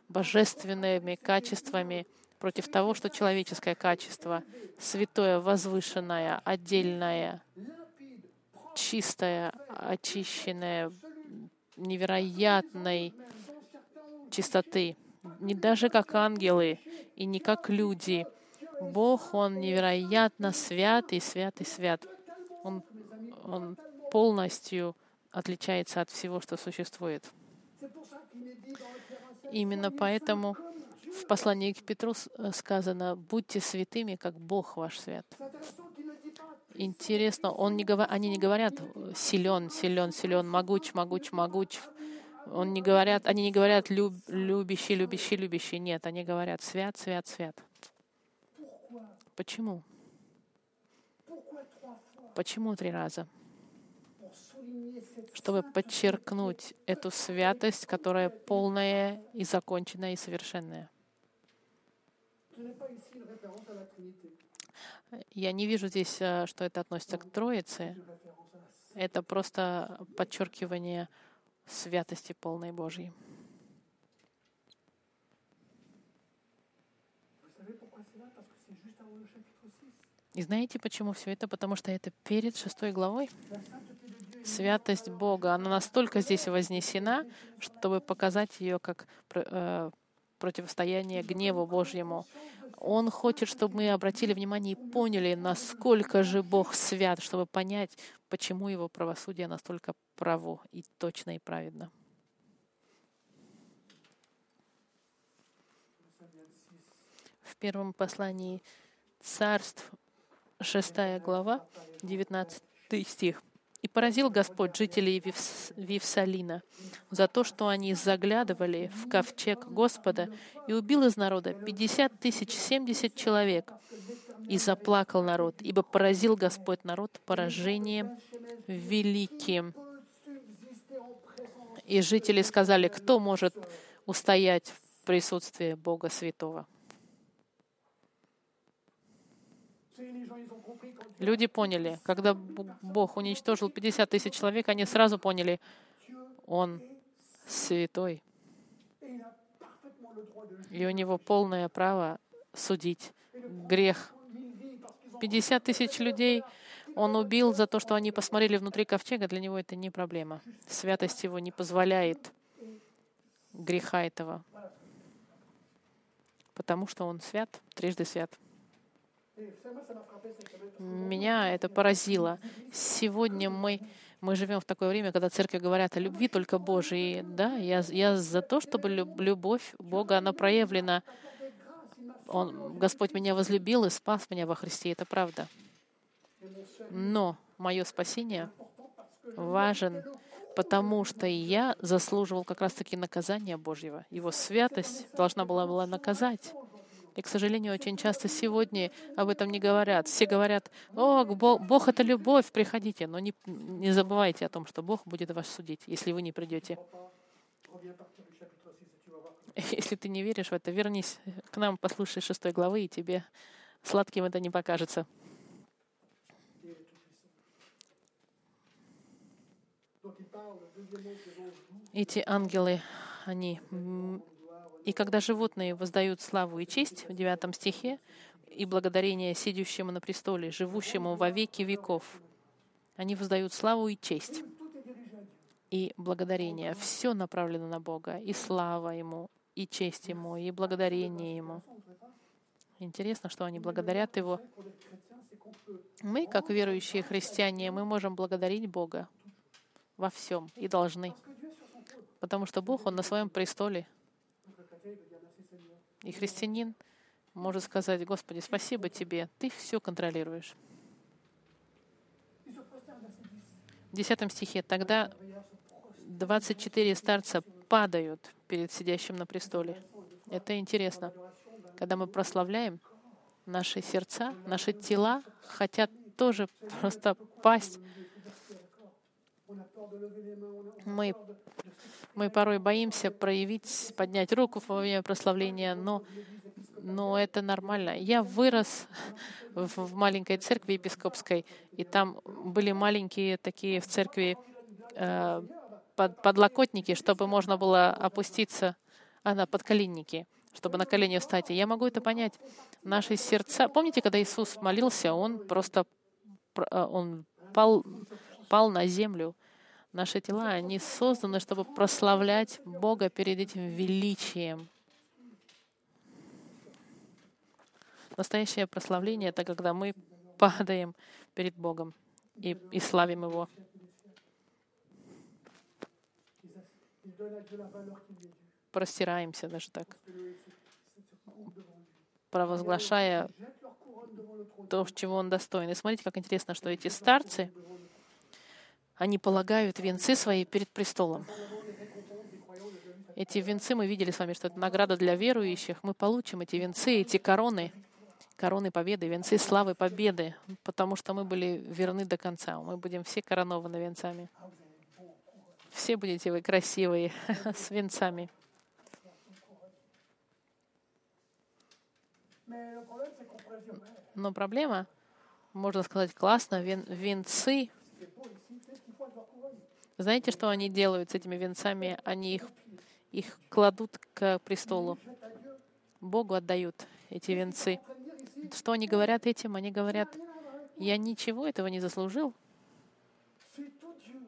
божественными качествами против того, что человеческое качество, святое, возвышенное, отдельное, чистое, очищенное, невероятной чистоты. Не даже как ангелы и не как люди. Бог, Он невероятно свят и свят и свят. Он, он полностью отличается от всего, что существует. C'est pour ça qu'il est dit dans le Pierre 1, Именно поэтому в послании к Петру э, сказано «Будьте святыми, как Бог ваш свят». Интересно, он не говор... они не говорят силен, силен, силен, могуч, могуч, могуч. Он не говорят, они не говорят люб... любящий, любящий, любящий. Нет, они говорят свят, свят, свят. Почему? Почему три раза? Чтобы подчеркнуть эту святость, которая полная и законченная и совершенная. Я не вижу здесь, э, что это относится к Троице. Это просто подчеркивание святости полной Божьей. Vous savez pourquoi c'est là Parce que c'est juste avant le chapitre 6. И знаете, почему все это? Потому что это перед шестой главой. Святость Бога, она настолько здесь вознесена, чтобы показать ее как э, противостояние гневу Божьему. Он хочет, чтобы мы обратили внимание и поняли, насколько же Бог свят, чтобы понять, почему его правосудие настолько право и точно и праведно. ça vient de 6. В первом послании царств, 6 глава, 19 стих. «И поразил Господь жителей Вифс, Вифсалина за то, что они заглядывали в ковчег Господа, и убил из народа 50 тысяч 70 человек. И заплакал народ, ибо поразил Господь народ поражением великим. И жители сказали, кто может устоять в присутствии Бога Святого. Люди поняли, когда Бог уничтожил 50 тысяч человек, они сразу поняли, Он святой. И у него полное право судить грех. 50 тысяч людей он убил за то, что они посмотрели внутри ковчега. Для него это не проблема. Святость его не позволяет греха этого. Потому что он свят, трижды свят. Меня это поразило. Сегодня мы, мы живем в такое время, когда церкви говорят о любви только Божией. Да, я, я за то, чтобы любовь Бога, она проявлена. Он, Господь меня возлюбил и спас меня во Христе. Это правда. Но мое спасение важен, потому что я заслуживал как раз-таки наказания Божьего. Его святость должна была, была наказать. И, к сожалению, очень часто сегодня об этом не говорят. Все говорят, о, Бог, Бог — это любовь, приходите. Но не, не забывайте о том, что Бог будет вас судить, если вы не придете. [laughs] Если ты не веришь в это, вернись к нам, послушай шестой главы, и тебе сладким это не покажется. Эти ангелы, они и когда животные воздают славу и честь в девятом стихе, и благодарение сидящему на престоле, живущему во веки веков, они воздают славу и честь и благодарение. Все направлено на Бога, и слава Ему, и честь Ему, и благодарение Ему. Интересно, что они благодарят Его. Мы, как верующие христиане, мы можем благодарить Бога во всем и должны. Потому что Бог, Он на своем престоле, и христианин может сказать, Господи, спасибо Тебе, Ты все контролируешь. В 10 стихе тогда 24 старца падают перед сидящим на престоле. Это интересно. Когда мы прославляем, наши сердца, наши тела хотят тоже просто пасть. Мы мы порой боимся проявить, поднять руку во время прославления, но, но это нормально. Я вырос в, маленькой церкви епископской, и там были маленькие такие в церкви э, под, подлокотники, чтобы можно было опуститься, а на подколенники, чтобы на колени встать. И я могу это понять. Наши сердца... Помните, когда Иисус молился, Он просто э, он пал, пал на землю, Наши тела, они созданы, чтобы прославлять Бога перед этим величием. Настоящее прославление — это когда мы падаем перед Богом и, и славим Его. Простираемся даже так, провозглашая то, чего Он достоин. И смотрите, как интересно, что эти старцы — они полагают венцы свои перед престолом. Эти венцы мы видели с вами, что это награда для верующих. Мы получим эти венцы, эти короны, короны победы, венцы славы победы, потому что мы были верны до конца. Мы будем все коронованы венцами. Все будете вы красивые [laughs] с венцами. Но проблема, можно сказать, классно, венцы знаете, что они делают с этими венцами? Они их, их кладут к престолу. Богу отдают эти венцы. Что они говорят этим? Они говорят, я ничего этого не заслужил.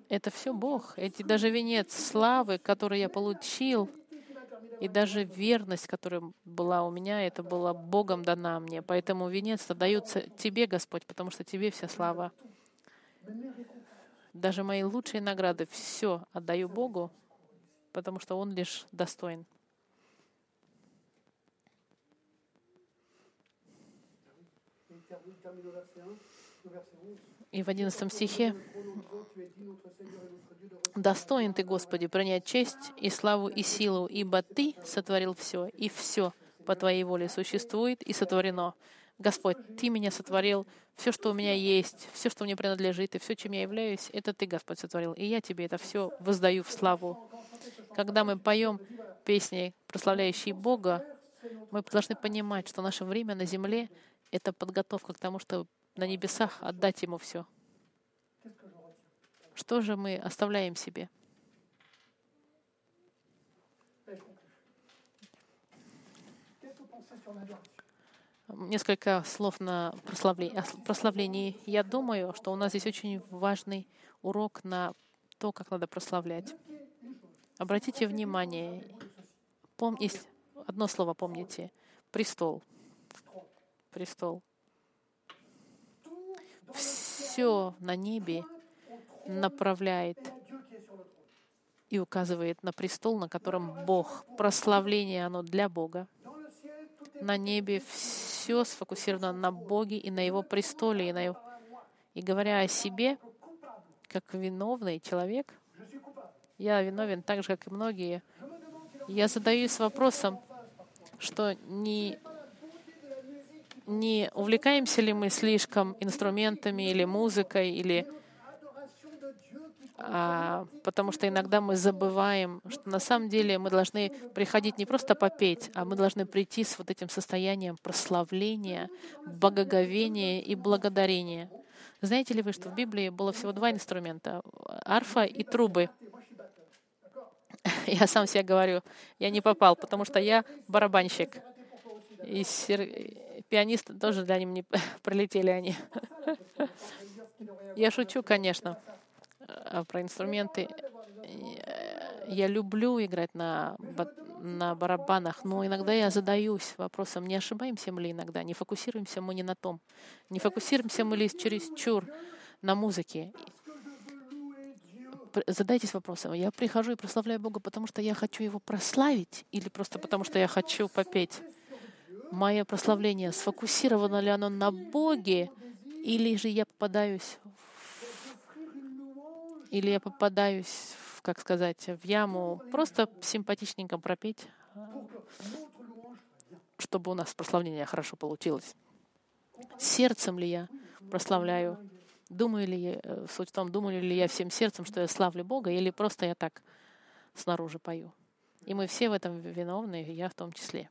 Это все Бог. Эти даже венец славы, который я получил, и даже верность, которая была у меня, это была Богом дана мне. Поэтому венец дается Тебе, Господь, потому что Тебе вся слава. Даже мои лучшие награды все отдаю Богу, потому что Он лишь достоин. termine au verset 1, au verset 11. И в 11 стихе «Достоин Ты, Господи, принять честь и славу и силу, ибо Ты сотворил все, и все по Твоей воле существует и сотворено. Господь, Ты меня сотворил, все, что у меня есть, все, что мне принадлежит, и все, чем я являюсь, это Ты, Господь, сотворил. И я Тебе это все воздаю в славу. Когда мы поем песни, прославляющие Бога, мы должны понимать, что наше время на земле — это подготовка к тому, что на небесах отдать Ему все. Qu'est-ce Что же мы оставляем себе? L'adoration. Несколько слов на прославле- о прославлении. Я думаю, что у нас здесь очень важный урок на то, как надо прославлять. Обратите внимание, пом- если- одно слово помните. Престол. Престол. Все на небе направляет и указывает на престол, на котором Бог. Прославление оно для Бога. На небе все сфокусировано на Боге и на Его престоле. И, на его... и говоря о себе, как виновный человек, я виновен так же, как и многие. Я задаюсь вопросом, что не, не увлекаемся ли мы слишком инструментами или музыкой, или а, потому что иногда мы забываем, что на самом деле мы должны приходить не просто попеть, а мы должны прийти с вот этим состоянием прославления, богоговения и благодарения. Знаете ли вы, что в Библии было всего два инструмента — арфа и трубы. [laughs] Я сам себе говорю, я не попал, потому что я барабанщик. И сер- пианист тоже для них не [laughs] пролетели они. [laughs] Я шучу, конечно, э, про инструменты. Я люблю играть на, на барабанах, но иногда я задаюсь вопросом, не ошибаемся мы ли иногда, не фокусируемся мы не на том, не фокусируемся мы ли чересчур на музыке. Задайтесь вопросом, я прихожу и прославляю Бога, потому что я хочу Его прославить или просто потому что я хочу попеть? Мое прославление, сфокусировано ли оно на Боге, или же я попадаюсь или я попадаюсь, в, как сказать, в яму, просто симпатичненько пропеть, чтобы у нас прославление хорошо получилось. Сердцем ли я прославляю? Думаю ли я, э, суть в том, думаю ли я всем сердцем, что я славлю Бога, или просто я так снаружи пою? И мы все в этом виновны, и я в том числе.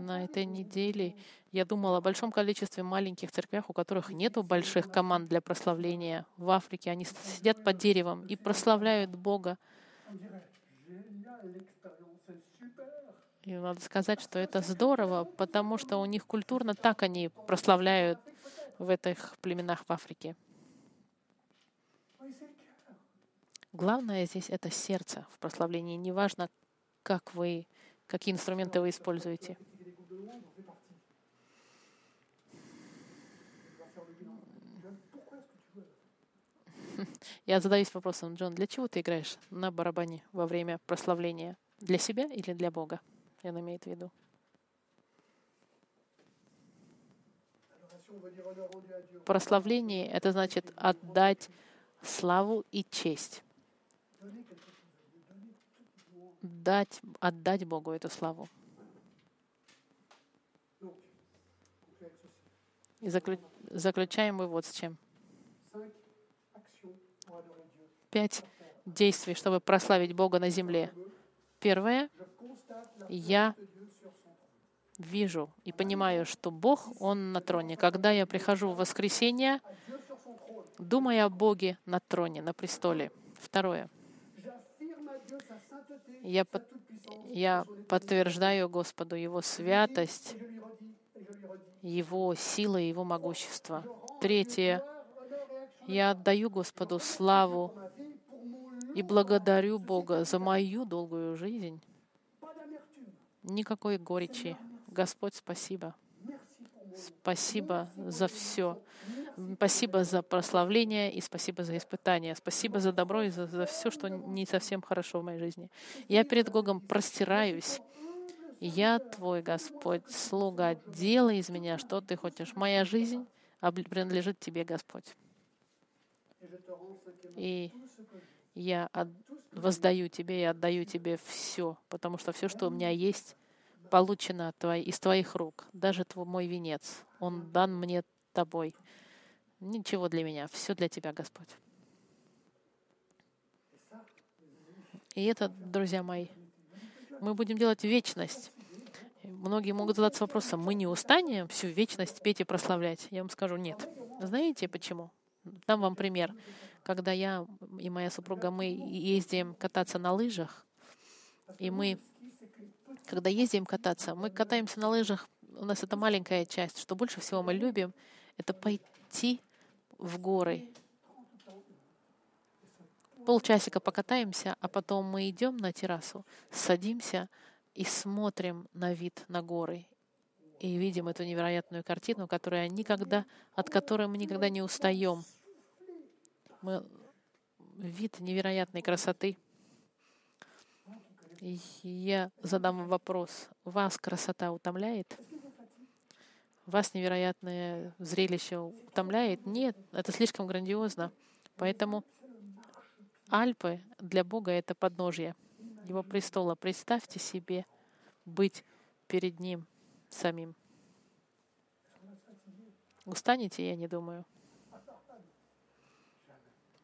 На этой неделе я думала о большом количестве маленьких церквях, у которых нет больших команд для прославления. В Африке они сидят под деревом и прославляют Бога. И надо сказать, что это здорово, потому что у них культурно так они прославляют в этих племенах в Африке. Главное здесь это сердце в прославлении. Неважно, как вы, какие инструменты вы используете. On fait partie. Я задаюсь вопросом, Джон, для чего ты играешь на барабане во время прославления? Для себя или для Бога? Он имеет в виду. Прославление — это значит отдать славу и честь. Дать, отдать Богу эту славу. И заклю- заключаем мы вот с чем. Пять действий, чтобы прославить Бога на земле. Первое Я вижу и понимаю, что Бог, Он на троне. Когда я прихожу в воскресенье, думая о Боге на троне, на престоле. Второе. Я, под- я подтверждаю Господу Его святость, Его сила и Его могущество. Третье. Я отдаю Господу славу и благодарю Бога за мою долгую жизнь. Никакой горечи. Господь, спасибо. Спасибо за все. Спасибо за прославление и спасибо за испытания. Спасибо за добро и за, за все, что не совсем хорошо в моей жизни. Я перед Богом простираюсь. Я Твой Господь, слуга, делай из меня, что Ты хочешь. Моя жизнь принадлежит Тебе, Господь. И я от, воздаю Тебе и отдаю Тебе все, потому что все, что у меня есть, получено твой, из Твоих рук. Даже твой, мой венец, он дан мне Тобой. Ничего для меня, все для Тебя, Господь. И это, друзья мои, мы будем делать вечность. Многие могут задаться вопросом, мы не устанем всю вечность петь и прославлять? Я вам скажу, нет. Знаете почему? Дам вам пример. Когда я и моя супруга, мы ездим кататься на лыжах, и мы, когда ездим кататься, мы катаемся на лыжах, у нас это маленькая часть. Что больше всего мы любим, это пойти в горы. Полчасика покатаемся, а потом мы идем на террасу, садимся и смотрим на вид на горы и видим эту невероятную картину, которая никогда, от которой мы никогда не устаем. Мы, вид невероятной красоты. И я задам вопрос. Вас красота утомляет? Вас невероятное зрелище утомляет? Нет, это слишком грандиозно. Поэтому Альпы для Бога — это подножье Его престола. Представьте себе быть перед Ним самим. Устанете, я не думаю.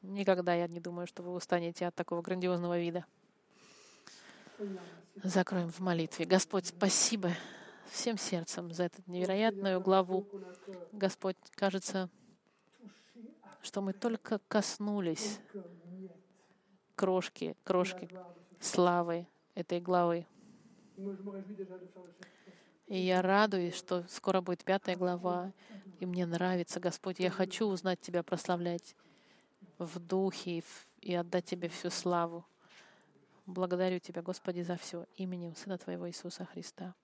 Никогда я не думаю, что вы устанете от такого грандиозного вида. Закроем в молитве. Господь, спасибо всем сердцем за эту невероятную главу. Господь, кажется, что мы только коснулись крошки, крошки славы этой главы. И я радуюсь, что скоро будет пятая глава, и мне нравится, Господь. Я хочу узнать Тебя, прославлять в духе и отдать Тебе всю славу. Благодарю Тебя, Господи, за все именем Сына Твоего Иисуса Христа.